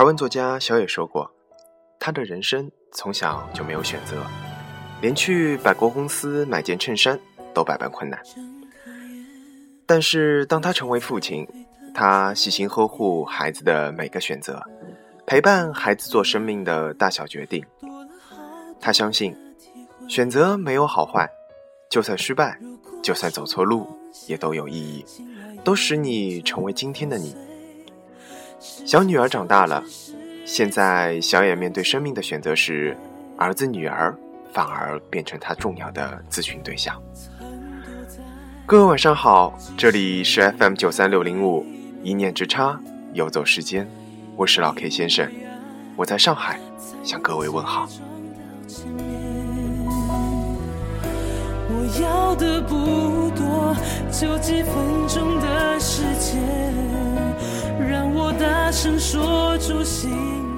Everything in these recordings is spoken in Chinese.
台湾作家小野说过，他的人生从小就没有选择，连去百货公司买件衬衫都百般困难。但是当他成为父亲，他细心呵护孩子的每个选择，陪伴孩子做生命的大小决定。他相信，选择没有好坏，就算失败，就算走错路，也都有意义，都使你成为今天的你。小女儿长大了，现在小野面对生命的选择时，儿子女儿反而变成他重要的咨询对象。各位晚上好，这里是 FM 九三六零五，一念之差，游走时间，我是老 K 先生，我在上海向各位问好。我要的不多，就几分钟的时间，大声说出心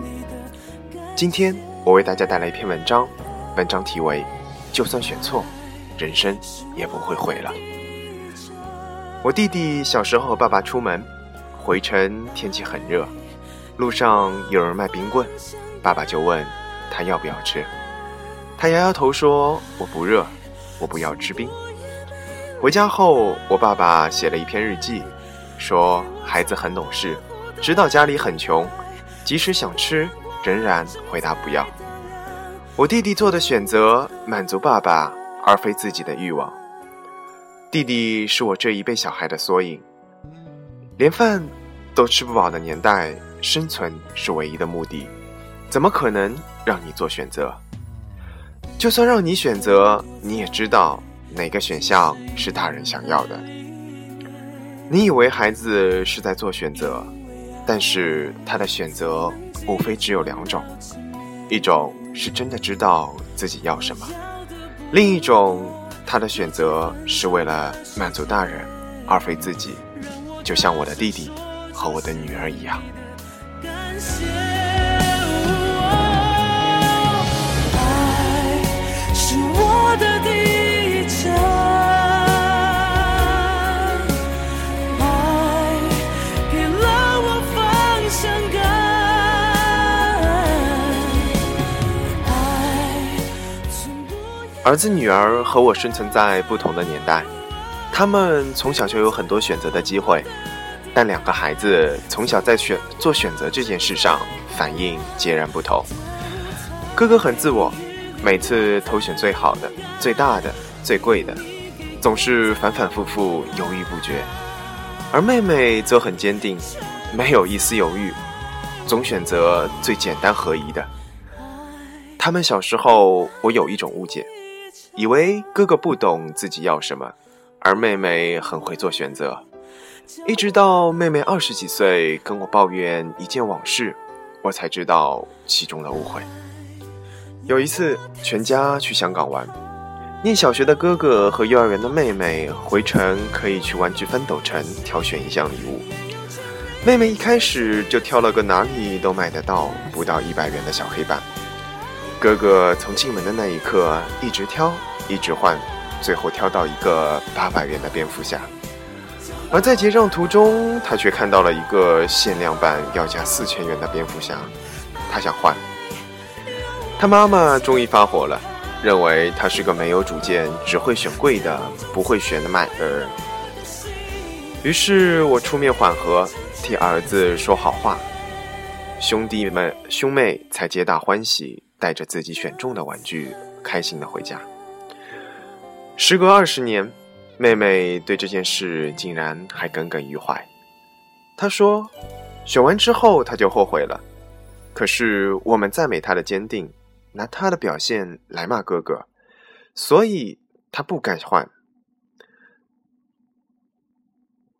里的。今天我为大家带来一篇文章，文章题为《就算选错，人生也不会毁了》。我弟弟小时候和爸爸出门，回程天气很热，路上有人卖冰棍，爸爸就问他要不要吃。他摇摇头说：“我不热，我不要吃冰。”回家后，我爸爸写了一篇日记，说孩子很懂事，知道家里很穷，即使想吃，仍然回答不要。我弟弟做的选择满足爸爸，而非自己的欲望。弟弟是我这一辈小孩的缩影。连饭都吃不饱的年代，生存是唯一的目的，怎么可能让你做选择？就算让你选择，你也知道哪个选项是大人想要的。你以为孩子是在做选择，但是他的选择无非只有两种：一种是真的知道自己要什么，另一种他的选择是为了满足大人，而非自己。就像我的弟弟和我的女儿一样。感谢。是我的第一儿子女儿和我生存在不同的年代，他们从小就有很多选择的机会，但两个孩子从小在选做选择这件事上反应截然不同。哥哥很自我，每次投选最好的、最大的、最贵的，总是反反复复犹豫不决；而妹妹则很坚定，没有一丝犹豫，总选择最简单合宜的。他们小时候，我有一种误解。以为哥哥不懂自己要什么，而妹妹很会做选择。一直到妹妹二十几岁跟我抱怨一件往事，我才知道其中的误会。有一次，全家去香港玩，念小学的哥哥和幼儿园的妹妹回程可以去玩具翻斗城挑选一项礼物。妹妹一开始就挑了个哪里都买得到、不到一百元的小黑板。哥哥从进门的那一刻一直挑，一直换，最后挑到一个八百元的蝙蝠侠。而在结账途中，他却看到了一个限量版要价四千元的蝙蝠侠，他想换。他妈妈终于发火了，认为他是个没有主见、只会选贵的、不会选的买的人。于是我出面缓和，替儿子说好话，兄弟们兄妹才皆大欢喜。带着自己选中的玩具，开心的回家。时隔二十年，妹妹对这件事竟然还耿耿于怀。她说：“选完之后，她就后悔了。可是我们赞美她的坚定，拿她的表现来骂哥哥，所以她不敢换。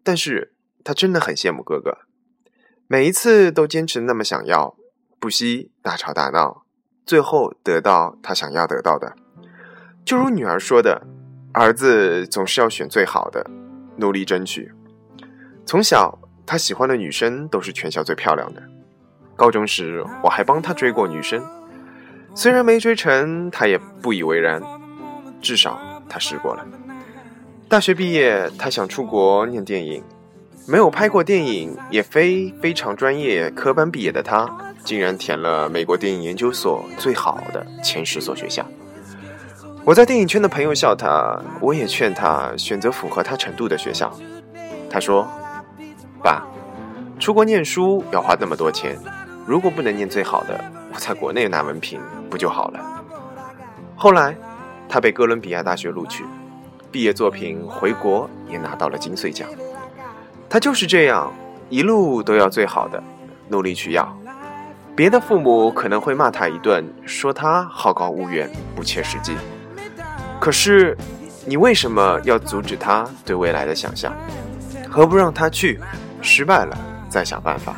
但是她真的很羡慕哥哥，每一次都坚持那么想要，不惜大吵大闹。”最后得到他想要得到的，就如女儿说的：“儿子总是要选最好的，努力争取。”从小，他喜欢的女生都是全校最漂亮的。高中时，我还帮他追过女生，虽然没追成，他也不以为然，至少他试过了。大学毕业，他想出国念电影，没有拍过电影，也非非常专业科班毕业的他，竟然填了美国电影研究所最好的前十所学校。我在电影圈的朋友笑他，我也劝他选择符合他程度的学校。他说：“爸，出国念书要花那么多钱，如果不能念最好的，我在国内拿文凭不就好了？”后来，他被哥伦比亚大学录取，毕业作品回国也拿到了金穗奖。他就是这样，一路都要最好的，努力去要。别的父母可能会骂他一顿，说他好高骛远、不切实际。可是，你为什么要阻止他对未来的想象？何不让他去？失败了再想办法。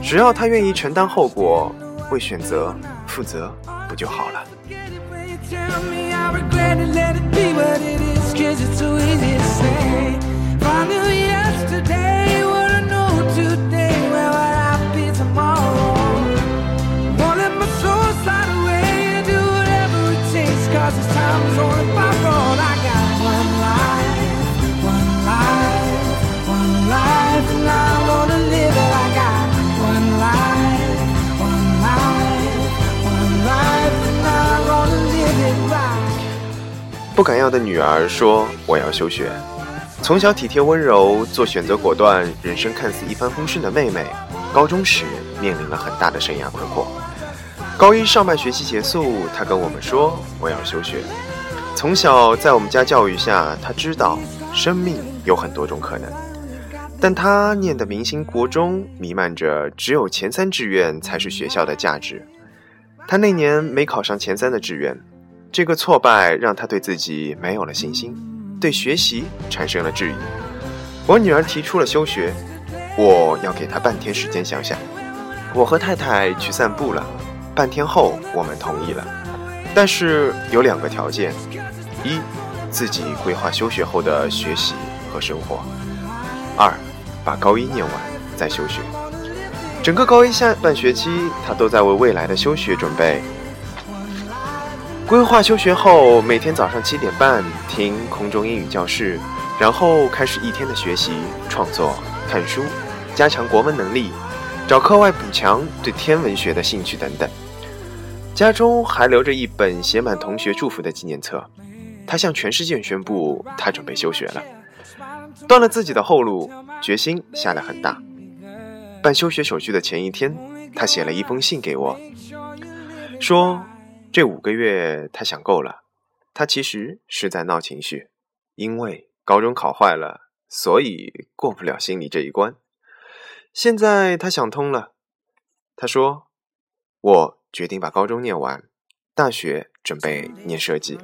只要他愿意承担后果，为选择负责，不就好了？不敢要的女儿说：“我要休学。”从小体贴温柔、做选择果断、人生看似一帆风顺的妹妹，高中时面临了很大的生涯困惑。高一上半学期结束，她跟我们说：“我要休学。”从小在我们家教育下，她知道生命有很多种可能，但她念的明星国中弥漫着只有前三志愿才是学校的价值。她那年没考上前三的志愿。这个挫败让她对自己没有了信心，对学习产生了质疑。我女儿提出了休学，我要给她半天时间想想。我和太太去散步了，半天后我们同意了，但是有两个条件：一，自己规划休学后的学习和生活；二，把高一念完再休学。整个高一下半学期，她都在为未来的休学准备。规划休学后，每天早上七点半听空中英语教室，然后开始一天的学习、创作、看书，加强国文能力，找课外补强对天文学的兴趣等等。家中还留着一本写满同学祝福的纪念册。他向全世界宣布，他准备休学了，断了自己的后路，决心下得很大。办休学手续的前一天，他写了一封信给我，说。这五个月，他想够了。他其实是在闹情绪，因为高中考坏了，所以过不了心理这一关。现在他想通了，他说：“我决定把高中念完，大学准备念设计。”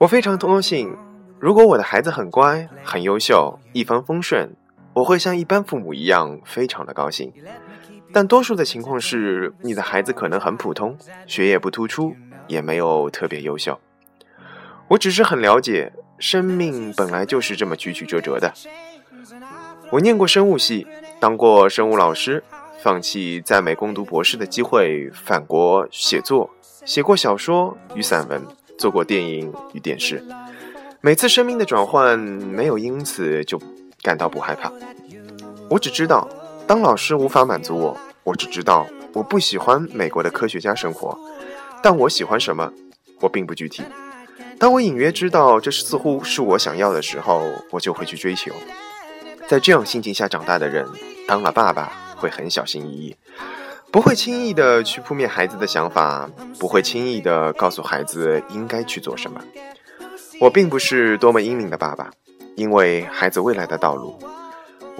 我非常高兴。如果我的孩子很乖、很优秀、一帆风顺，我会像一般父母一样，非常的高兴。但多数的情况是，你的孩子可能很普通，学业不突出，也没有特别优秀。我只是很了解，生命本来就是这么曲曲折折的。我念过生物系，当过生物老师，放弃在美攻读博士的机会，返国写作，写过小说与散文，做过电影与电视。每次生命的转换，没有因此就感到不害怕。我只知道。当老师无法满足我，我只知道我不喜欢美国的科学家生活，但我喜欢什么，我并不具体。当我隐约知道这似乎是我想要的时候，我就会去追求。在这样心情下长大的人，当了爸爸会很小心翼翼，不会轻易的去扑灭孩子的想法，不会轻易的告诉孩子应该去做什么。我并不是多么英明的爸爸，因为孩子未来的道路。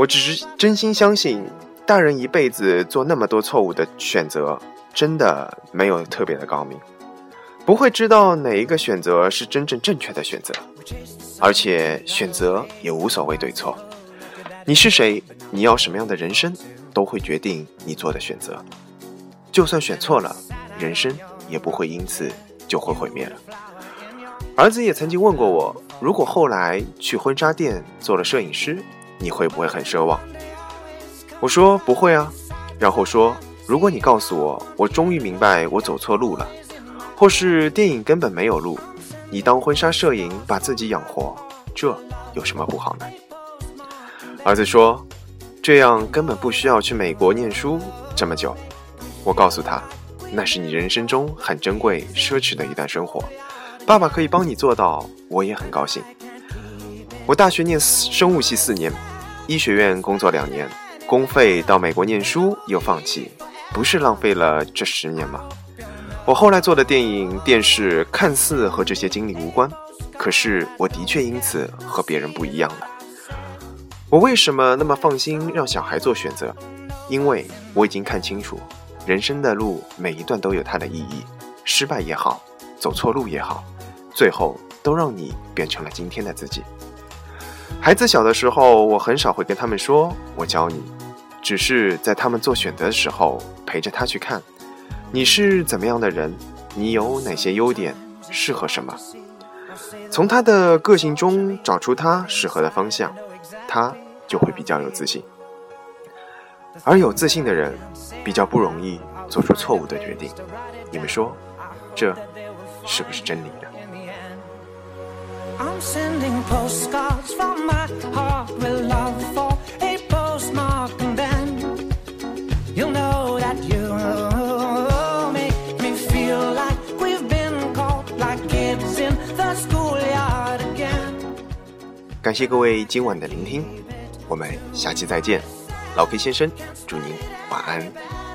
我只是真心相信，大人一辈子做那么多错误的选择，真的没有特别的高明，不会知道哪一个选择是真正正确的选择，而且选择也无所谓对错。你是谁，你要什么样的人生，都会决定你做的选择。就算选错了，人生也不会因此就会毁灭了。儿子也曾经问过我，如果后来去婚纱店做了摄影师。你会不会很奢望？我说不会啊，然后说，如果你告诉我，我终于明白我走错路了，或是电影根本没有路，你当婚纱摄影把自己养活，这有什么不好呢？儿子说：“这样根本不需要去美国念书这么久。”我告诉他：“那是你人生中很珍贵、奢侈的一段生活，爸爸可以帮你做到，我也很高兴。”我大学念生物系四年，医学院工作两年，公费到美国念书又放弃，不是浪费了这十年吗？我后来做的电影、电视看似和这些经历无关，可是我的确因此和别人不一样了。我为什么那么放心让小孩做选择？因为我已经看清楚，人生的路每一段都有它的意义，失败也好，走错路也好，最后都让你变成了今天的自己。孩子小的时候，我很少会跟他们说“我教你”，只是在他们做选择的时候陪着他去看，你是怎么样的人，你有哪些优点，适合什么，从他的个性中找出他适合的方向。他就会比较有自信，而有自信的人比较不容易做出错误的决定。你们说，这是不是真理呢？感谢各位今晚的聆听，我们下期再见。老 K 先生，祝您晚安。